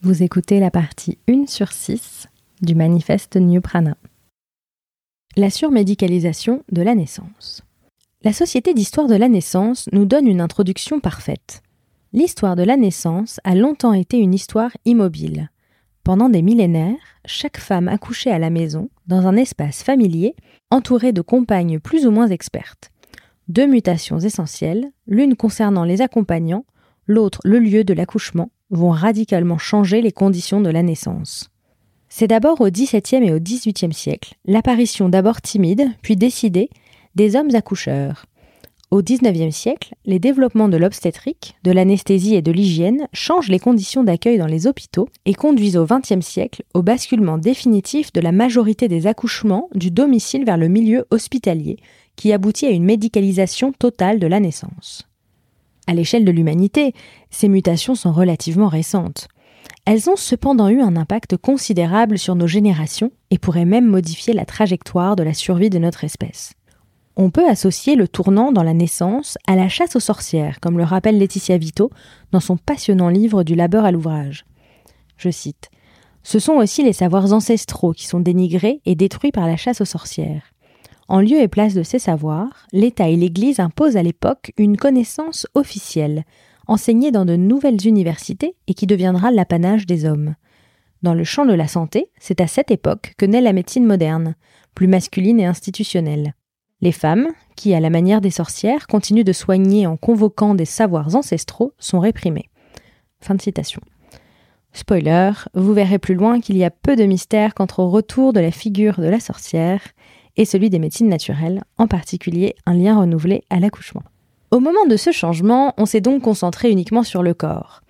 Vous écoutez la partie 1 sur 6 du manifeste New Prana. La surmédicalisation de la naissance. La Société d'histoire de la naissance nous donne une introduction parfaite. L'histoire de la naissance a longtemps été une histoire immobile. Pendant des millénaires, chaque femme accouchait à la maison, dans un espace familier, entourée de compagnes plus ou moins expertes. Deux mutations essentielles, l'une concernant les accompagnants, l'autre le lieu de l'accouchement, vont radicalement changer les conditions de la naissance. C'est d'abord au XVIIe et au XVIIIe siècle l'apparition d'abord timide, puis décidée, des hommes accoucheurs. Au XIXe siècle, les développements de l'obstétrique, de l'anesthésie et de l'hygiène changent les conditions d'accueil dans les hôpitaux et conduisent au XXe siècle au basculement définitif de la majorité des accouchements du domicile vers le milieu hospitalier, qui aboutit à une médicalisation totale de la naissance. À l'échelle de l'humanité, ces mutations sont relativement récentes. Elles ont cependant eu un impact considérable sur nos générations et pourraient même modifier la trajectoire de la survie de notre espèce. On peut associer le tournant dans la naissance à la chasse aux sorcières, comme le rappelle Laetitia Vito dans son passionnant livre Du labeur à l'ouvrage. Je cite Ce sont aussi les savoirs ancestraux qui sont dénigrés et détruits par la chasse aux sorcières. En lieu et place de ces savoirs, l'État et l'Église imposent à l'époque une connaissance officielle, enseignée dans de nouvelles universités et qui deviendra l'apanage des hommes. Dans le champ de la santé, c'est à cette époque que naît la médecine moderne, plus masculine et institutionnelle. Les femmes, qui, à la manière des sorcières, continuent de soigner en convoquant des savoirs ancestraux, sont réprimées. Spoiler, vous verrez plus loin qu'il y a peu de mystère quant au retour de la figure de la sorcière et celui des médecines naturelles, en particulier un lien renouvelé à l'accouchement. Au moment de ce changement, on s'est donc concentré uniquement sur le corps.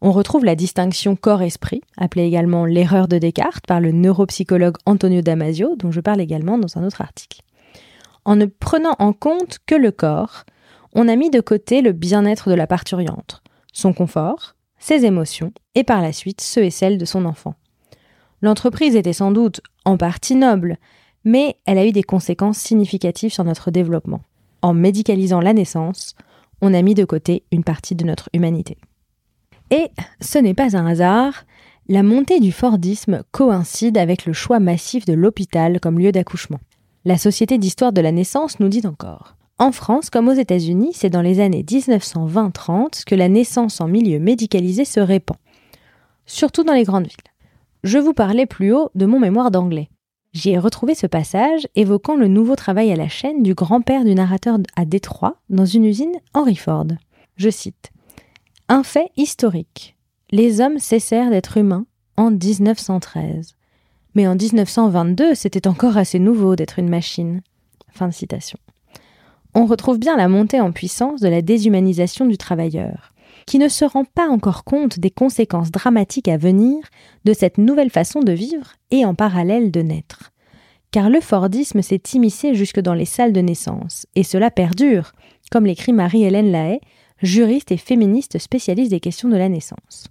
On retrouve la distinction corps-esprit, appelée également l'erreur de Descartes par le neuropsychologue Antonio Damasio, dont je parle également dans un autre article. En ne prenant en compte que le corps, on a mis de côté le bien-être de la parturiente, son confort, ses émotions et par la suite ceux et celles de son enfant. L'entreprise était sans doute en partie noble, mais elle a eu des conséquences significatives sur notre développement. En médicalisant la naissance, on a mis de côté une partie de notre humanité. Et ce n'est pas un hasard, la montée du Fordisme coïncide avec le choix massif de l'hôpital comme lieu d'accouchement. La Société d'histoire de la naissance nous dit encore En France, comme aux États-Unis, c'est dans les années 1920-30 que la naissance en milieu médicalisé se répand, surtout dans les grandes villes. Je vous parlais plus haut de mon mémoire d'anglais. J'y ai retrouvé ce passage évoquant le nouveau travail à la chaîne du grand-père du narrateur à Détroit dans une usine Henry Ford. Je cite Un fait historique. Les hommes cessèrent d'être humains en 1913. Mais en 1922, c'était encore assez nouveau d'être une machine. Fin de citation. On retrouve bien la montée en puissance de la déshumanisation du travailleur, qui ne se rend pas encore compte des conséquences dramatiques à venir de cette nouvelle façon de vivre et en parallèle de naître. Car le Fordisme s'est immiscé jusque dans les salles de naissance, et cela perdure, comme l'écrit Marie-Hélène Lahaye, juriste et féministe spécialiste des questions de la naissance.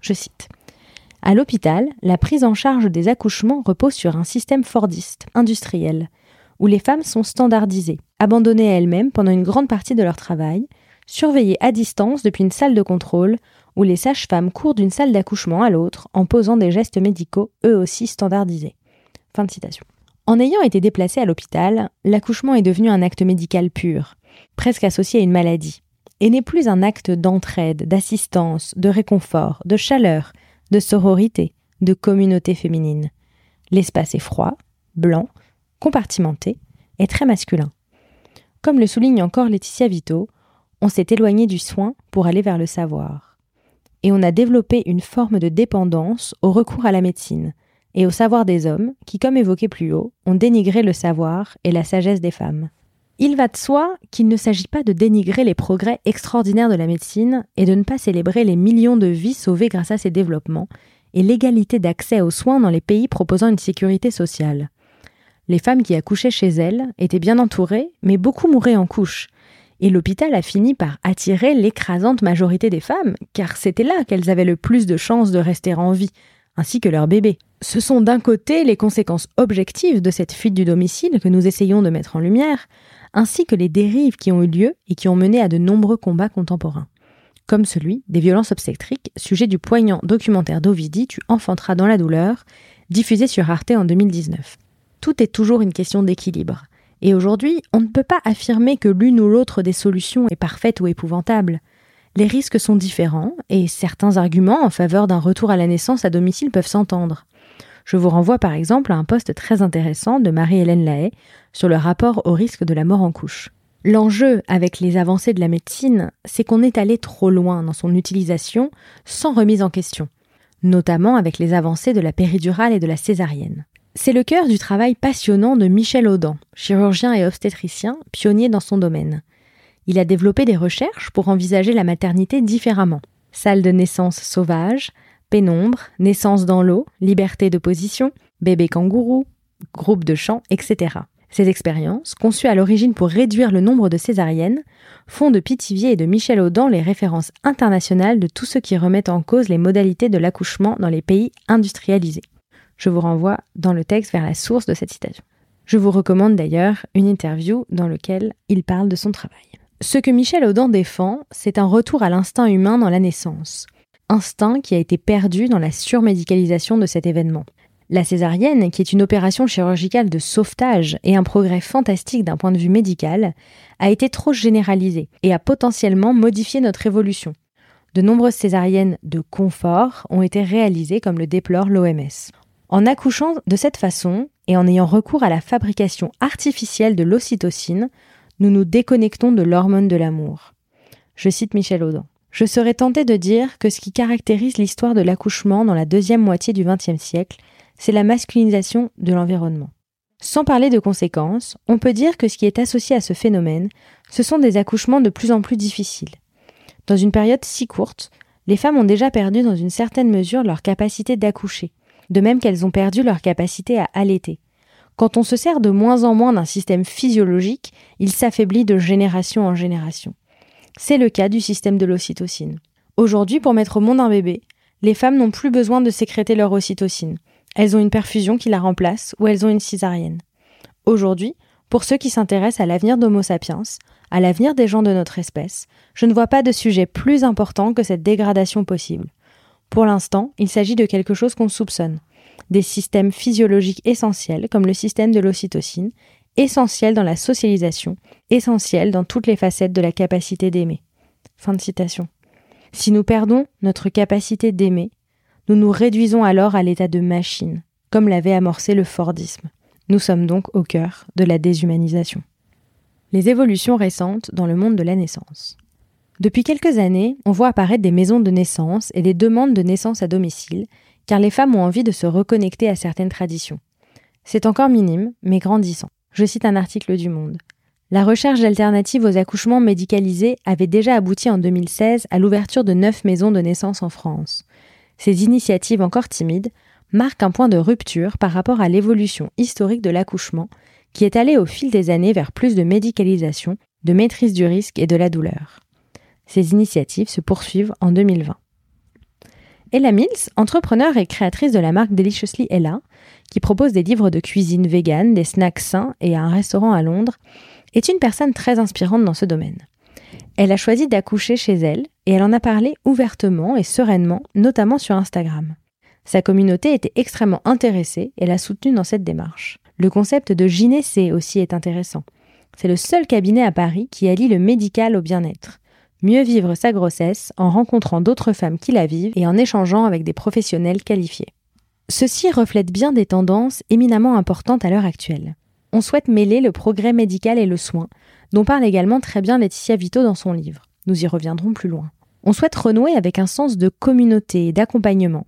Je cite. À l'hôpital, la prise en charge des accouchements repose sur un système fordiste, industriel, où les femmes sont standardisées, abandonnées à elles-mêmes pendant une grande partie de leur travail, surveillées à distance depuis une salle de contrôle, où les sages-femmes courent d'une salle d'accouchement à l'autre en posant des gestes médicaux eux aussi standardisés. En ayant été déplacé à l'hôpital, l'accouchement est devenu un acte médical pur, presque associé à une maladie, et n'est plus un acte d'entraide, d'assistance, de réconfort, de chaleur, de sororité, de communauté féminine. L'espace est froid, blanc, compartimenté et très masculin. Comme le souligne encore Laetitia Vito, on s'est éloigné du soin pour aller vers le savoir et on a développé une forme de dépendance au recours à la médecine et au savoir des hommes qui, comme évoqué plus haut, ont dénigré le savoir et la sagesse des femmes. Il va de soi qu'il ne s'agit pas de dénigrer les progrès extraordinaires de la médecine et de ne pas célébrer les millions de vies sauvées grâce à ces développements et l'égalité d'accès aux soins dans les pays proposant une sécurité sociale. Les femmes qui accouchaient chez elles étaient bien entourées, mais beaucoup mouraient en couche, et l'hôpital a fini par attirer l'écrasante majorité des femmes, car c'était là qu'elles avaient le plus de chances de rester en vie, ainsi que leurs bébés. Ce sont d'un côté les conséquences objectives de cette fuite du domicile que nous essayons de mettre en lumière, ainsi que les dérives qui ont eu lieu et qui ont mené à de nombreux combats contemporains. comme celui des violences obstétriques, sujet du poignant documentaire d'Ovidie Tu enfanteras dans la douleur, diffusé sur Arte en 2019. Tout est toujours une question d'équilibre. Et aujourd'hui, on ne peut pas affirmer que l'une ou l'autre des solutions est parfaite ou épouvantable. Les risques sont différents et certains arguments en faveur d'un retour à la naissance à domicile peuvent s'entendre. Je vous renvoie par exemple à un poste très intéressant de Marie-Hélène Lahaye sur le rapport au risque de la mort en couche. L'enjeu avec les avancées de la médecine, c'est qu'on est allé trop loin dans son utilisation sans remise en question, notamment avec les avancées de la péridurale et de la césarienne. C'est le cœur du travail passionnant de Michel Audin, chirurgien et obstétricien, pionnier dans son domaine. Il a développé des recherches pour envisager la maternité différemment. Salle de naissance sauvage, pénombre, naissance dans l'eau, liberté de position, bébé kangourou, groupe de chant, etc. Ces expériences, conçues à l'origine pour réduire le nombre de césariennes, font de Pithiviers et de Michel Audin les références internationales de tous ceux qui remettent en cause les modalités de l'accouchement dans les pays industrialisés. Je vous renvoie dans le texte vers la source de cette citation. Je vous recommande d'ailleurs une interview dans laquelle il parle de son travail. Ce que Michel Audin défend, c'est un retour à l'instinct humain dans la naissance. Instinct qui a été perdu dans la surmédicalisation de cet événement. La césarienne, qui est une opération chirurgicale de sauvetage et un progrès fantastique d'un point de vue médical, a été trop généralisée et a potentiellement modifié notre évolution. De nombreuses césariennes de confort ont été réalisées comme le déplore l'OMS. En accouchant de cette façon et en ayant recours à la fabrication artificielle de l'ocytocine, nous nous déconnectons de l'hormone de l'amour. Je cite Michel Audin. Je serais tenté de dire que ce qui caractérise l'histoire de l'accouchement dans la deuxième moitié du XXe siècle, c'est la masculinisation de l'environnement. Sans parler de conséquences, on peut dire que ce qui est associé à ce phénomène, ce sont des accouchements de plus en plus difficiles. Dans une période si courte, les femmes ont déjà perdu dans une certaine mesure leur capacité d'accoucher, de même qu'elles ont perdu leur capacité à allaiter. Quand on se sert de moins en moins d'un système physiologique, il s'affaiblit de génération en génération. C'est le cas du système de l'ocytocine. Aujourd'hui, pour mettre au monde un bébé, les femmes n'ont plus besoin de sécréter leur ocytocine. Elles ont une perfusion qui la remplace ou elles ont une césarienne. Aujourd'hui, pour ceux qui s'intéressent à l'avenir d'Homo sapiens, à l'avenir des gens de notre espèce, je ne vois pas de sujet plus important que cette dégradation possible. Pour l'instant, il s'agit de quelque chose qu'on soupçonne. Des systèmes physiologiques essentiels, comme le système de l'ocytocine, essentiels dans la socialisation, essentiels dans toutes les facettes de la capacité d'aimer. Si nous perdons notre capacité d'aimer, nous nous réduisons alors à l'état de machine, comme l'avait amorcé le Fordisme. Nous sommes donc au cœur de la déshumanisation. Les évolutions récentes dans le monde de la naissance. Depuis quelques années, on voit apparaître des maisons de naissance et des demandes de naissance à domicile, car les femmes ont envie de se reconnecter à certaines traditions. C'est encore minime, mais grandissant. Je cite un article du Monde. La recherche d'alternatives aux accouchements médicalisés avait déjà abouti en 2016 à l'ouverture de neuf maisons de naissance en France. Ces initiatives encore timides marquent un point de rupture par rapport à l'évolution historique de l'accouchement, qui est allée au fil des années vers plus de médicalisation, de maîtrise du risque et de la douleur. Ces initiatives se poursuivent en 2020. Ella Mills, entrepreneur et créatrice de la marque Deliciously Ella, qui propose des livres de cuisine vegan, des snacks sains et un restaurant à Londres, est une personne très inspirante dans ce domaine. Elle a choisi d'accoucher chez elle et elle en a parlé ouvertement et sereinement, notamment sur Instagram. Sa communauté était extrêmement intéressée et l'a soutenue dans cette démarche. Le concept de gynécée aussi est intéressant. C'est le seul cabinet à Paris qui allie le médical au bien-être mieux vivre sa grossesse en rencontrant d'autres femmes qui la vivent et en échangeant avec des professionnels qualifiés. Ceci reflète bien des tendances éminemment importantes à l'heure actuelle. On souhaite mêler le progrès médical et le soin, dont parle également très bien Laetitia Vito dans son livre. Nous y reviendrons plus loin. On souhaite renouer avec un sens de communauté et d'accompagnement.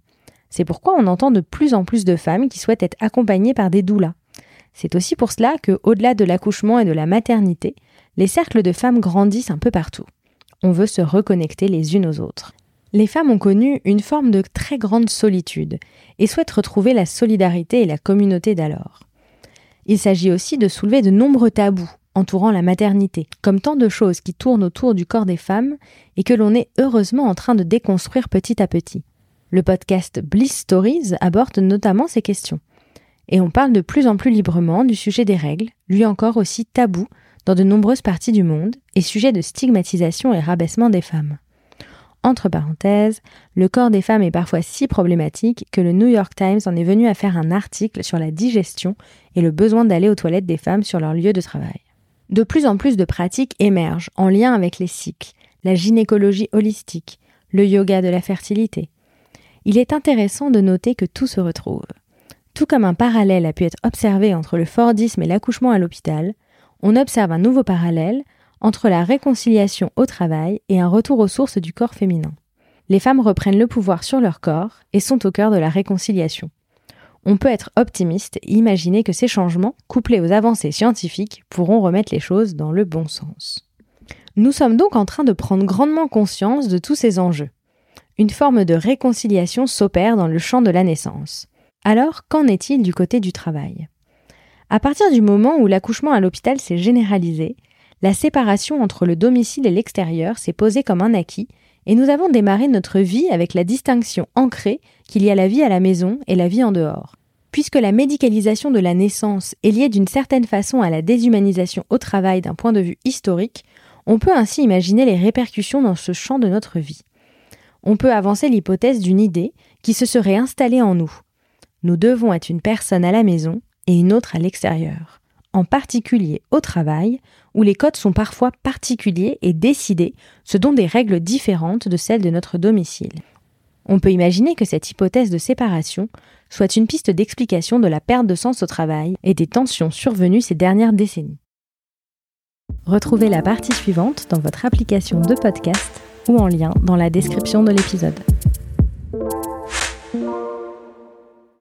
C'est pourquoi on entend de plus en plus de femmes qui souhaitent être accompagnées par des doulas. C'est aussi pour cela que, au-delà de l'accouchement et de la maternité, les cercles de femmes grandissent un peu partout on veut se reconnecter les unes aux autres. Les femmes ont connu une forme de très grande solitude et souhaitent retrouver la solidarité et la communauté d'alors. Il s'agit aussi de soulever de nombreux tabous entourant la maternité, comme tant de choses qui tournent autour du corps des femmes et que l'on est heureusement en train de déconstruire petit à petit. Le podcast Bliss Stories aborde notamment ces questions. Et on parle de plus en plus librement du sujet des règles, lui encore aussi tabou dans de nombreuses parties du monde et sujet de stigmatisation et rabaissement des femmes. Entre parenthèses, le corps des femmes est parfois si problématique que le New York Times en est venu à faire un article sur la digestion et le besoin d'aller aux toilettes des femmes sur leur lieu de travail. De plus en plus de pratiques émergent en lien avec les cycles, la gynécologie holistique, le yoga de la fertilité. Il est intéressant de noter que tout se retrouve. Tout comme un parallèle a pu être observé entre le Fordisme et l'accouchement à l'hôpital, on observe un nouveau parallèle entre la réconciliation au travail et un retour aux sources du corps féminin. Les femmes reprennent le pouvoir sur leur corps et sont au cœur de la réconciliation. On peut être optimiste et imaginer que ces changements, couplés aux avancées scientifiques, pourront remettre les choses dans le bon sens. Nous sommes donc en train de prendre grandement conscience de tous ces enjeux. Une forme de réconciliation s'opère dans le champ de la naissance. Alors, qu'en est-il du côté du travail? À partir du moment où l'accouchement à l'hôpital s'est généralisé, la séparation entre le domicile et l'extérieur s'est posée comme un acquis, et nous avons démarré notre vie avec la distinction ancrée qu'il y a la vie à la maison et la vie en dehors. Puisque la médicalisation de la naissance est liée d'une certaine façon à la déshumanisation au travail d'un point de vue historique, on peut ainsi imaginer les répercussions dans ce champ de notre vie. On peut avancer l'hypothèse d'une idée qui se serait installée en nous. Nous devons être une personne à la maison et une autre à l'extérieur en particulier au travail, où les codes sont parfois particuliers et décidés selon des règles différentes de celles de notre domicile. On peut imaginer que cette hypothèse de séparation soit une piste d'explication de la perte de sens au travail et des tensions survenues ces dernières décennies. Retrouvez la partie suivante dans votre application de podcast ou en lien dans la description de l'épisode.